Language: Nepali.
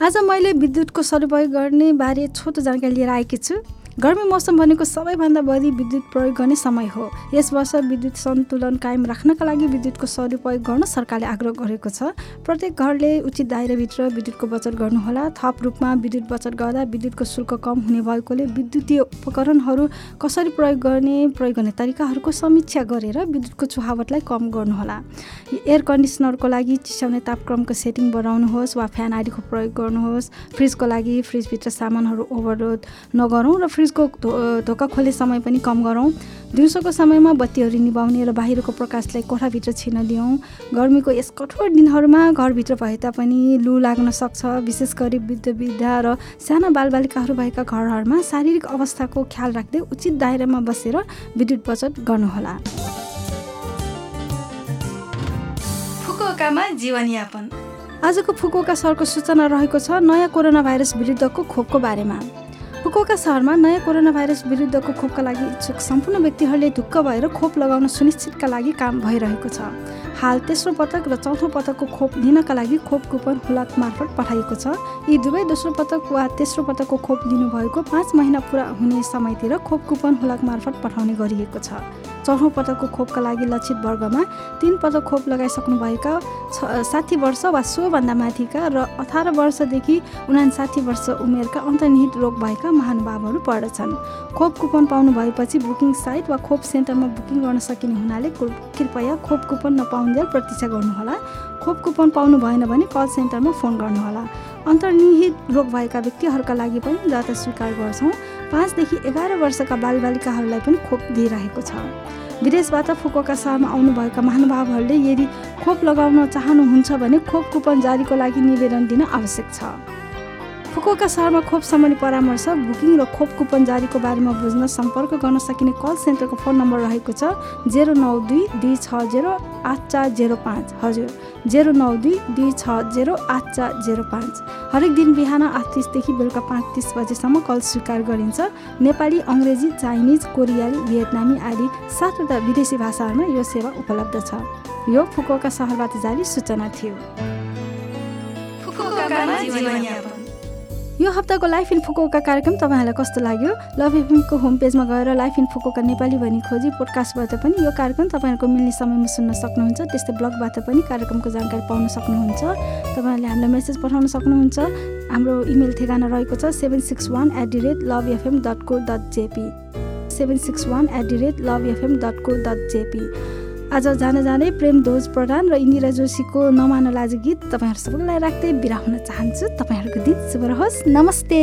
आज मैले विद्युतको सदुपयोग गर्ने बारे छोटो जानकारी लिएर आएकी छु। गर्मी मौसम भनेको सबैभन्दा बढी विद्युत प्रयोग गर्ने समय हो। यस वर्ष विद्युत सन्तुलन कायम राख्नका लागि विद्युतको सदुपयोग गर्न सरकारले आग्रह गरेको छ। प्रत्येक घरले उचित दायराभित्र विद्युतको बचत गर्नुहोला। थप रूपमा विद्युत बचत गर्दा विद्युतको शुल्क कम हुने भएकोले विद्युतीय उपकरणहरू कसरी प्रयोग गर्ने प्रयोग गर्ने तरिकाहरूको समीक्षा गरेर विद्युतको चुहावटलाई कम गर्नुहोला। एयर कन्डिसनरको लागि चिसाउने तापक्रमको सेटिङ बढाउनुहोस् वा फ्यान आदिको प्रयोग गर्नुहोस्। फ्रिजको लागि फ्रिजभित्र सामानहरू ओभरलोड नगरौँ र फ्रिजको धोका खोल्ने समय पनि कम गरौँ। दिउँसोको समयमा बत्तीहरू निभाउने र बाहिरको प्रकाशलाई कोठाभित्र छिर्न दियौँ। गर्मीको यस कठोर दिनहरूमा घरभित्र भए तापनि लु लाग्न सक्छ। विशेष गरी वृद्ध वृद्धा र साना बालबालिकाहरू भएका घरहरूमा शारीरिक अवस्थाको ख्याल राख्दै उचित दायरामा बसेर विद्युत बचत गर्नुहोला। फुकुओकामा जीवनयापन। आजको फुकुओका सहरको सूचना रहेको छ नयाँ कोरोना भाइरस विरुद्धको खोपको बारेमा। फुकुओका सहरमा नयाँ कोरोना भाइरस विरुद्धको खोपका लागि इच्छुक सम्पूर्ण व्यक्तिहरूले ढुक्क भएर खोप लगाउन सुनिश्चितका लागि काम भइरहेको छ। हाल तेस्रो पटक र चौथो पटकको खोप लिनका लागि खोप कुपन हुलाक मार्फत पठाइएको छ। यी दुवै दोस्रो पटक वा तेस्रो पटकको खोप लिनुभएको पाँच महिना पुरा हुने समयतिर खोप कुपन हुलाक मार्फत पठाउने गरिएको छ। चौथो पटकको खोपका लागि लक्षित वर्गमा तिन पटक खोप लगाइसक्नुभएका छ साठी वर्ष वा सोभन्दा माथिका र अठार वर्षदेखि उनासाठी वर्ष उमेरका अन्तर्निहित रोग भएका महानुभावहरू पर्दछन् खोप कुपन पाउनु भएपछि बुकिङ साइट वा खोप सेन्टरमा बुकिङ गर्न सकिने हुनाले कृपया खोप कुपन नपाउन्जेल प्रतीक्षा गर्नुहोला। खोप कुपन पाउनु भएन भने कल सेन्टरमा फोन गर्नुहोला। अन्तर्निहित रोग भएका व्यक्तिहरूका लागि पनि दर्ता स्वीकार गर्छौँ। पाँचदेखि एघार वर्षका बालबालिकाहरूलाई पनि खोप दिइरहेको छ। विदेशबाट फुकुका सहरमा आउनुभएका महानुभावहरूले यदि खोप लगाउन चाहनुहुन्छ भने खोप कुपन जारीको लागि निवेदन दिन आवश्यक छ। फुकुका सहरमा खोप सम्बन्धी परामर्श बुकिङ र खोप कुपन जारीको बारेमा बुझ्न सम्पर्क गर्न सकिने कल सेन्टरको फोन नम्बर रहेको छ जेरो नौ दुई दुई छ जेरो आठ चार जेरो पाँच। हजुर जेरो नौ दुई दुई छ जेरो आठ चार जेरो पाँच। हरेक दिन बिहान आठ तिसदेखि बेलुका पाँच तिस बजेसम्म कल स्वीकार गरिन्छ। नेपाली अङ्ग्रेजी चाइनिज कोरियाली भियतनामी आदि सातवटा विदेशी भाषाहरूमा यो सेवा उपलब्ध छ। यो फुकुका सहरबाट जारी सूचना थियो। यो हप्ताको लाइफ इन फुकोका कार्यक्रम तपाईँहरूलाई कस्तो लाग्यो? लभ एफएमको होम पेजमा गएर लाइफ इन फुकोका नेपाली भनी खोजी पोडकास्टबाट पनि यो कार्यक्रम तपाईँहरूको मिल्ने समयमा सुन्न सक्नुहुन्छ। त्यस्तै ब्लगबाट पनि कार्यक्रमको जानकारी पाउन सक्नुहुन्छ। तपाईँहरूले हामीलाई मेसेज पठाउन सक्नुहुन्छ। हाम्रो इमेल ठेगाना रहेको छ seven six one at the rate love FM dot co dot JP seven six one at the rate love FM dot co dot JP आज जान जाँदै प्रेम ध्वज प्रधान र इन्दिरा जोशीको नमान लाज गीत तपाईँहरू सबैलाई राख्दै बिरा हुन चाहन्छु। तपाईँहरूको दिन शुभ रहोस्। नमस्ते।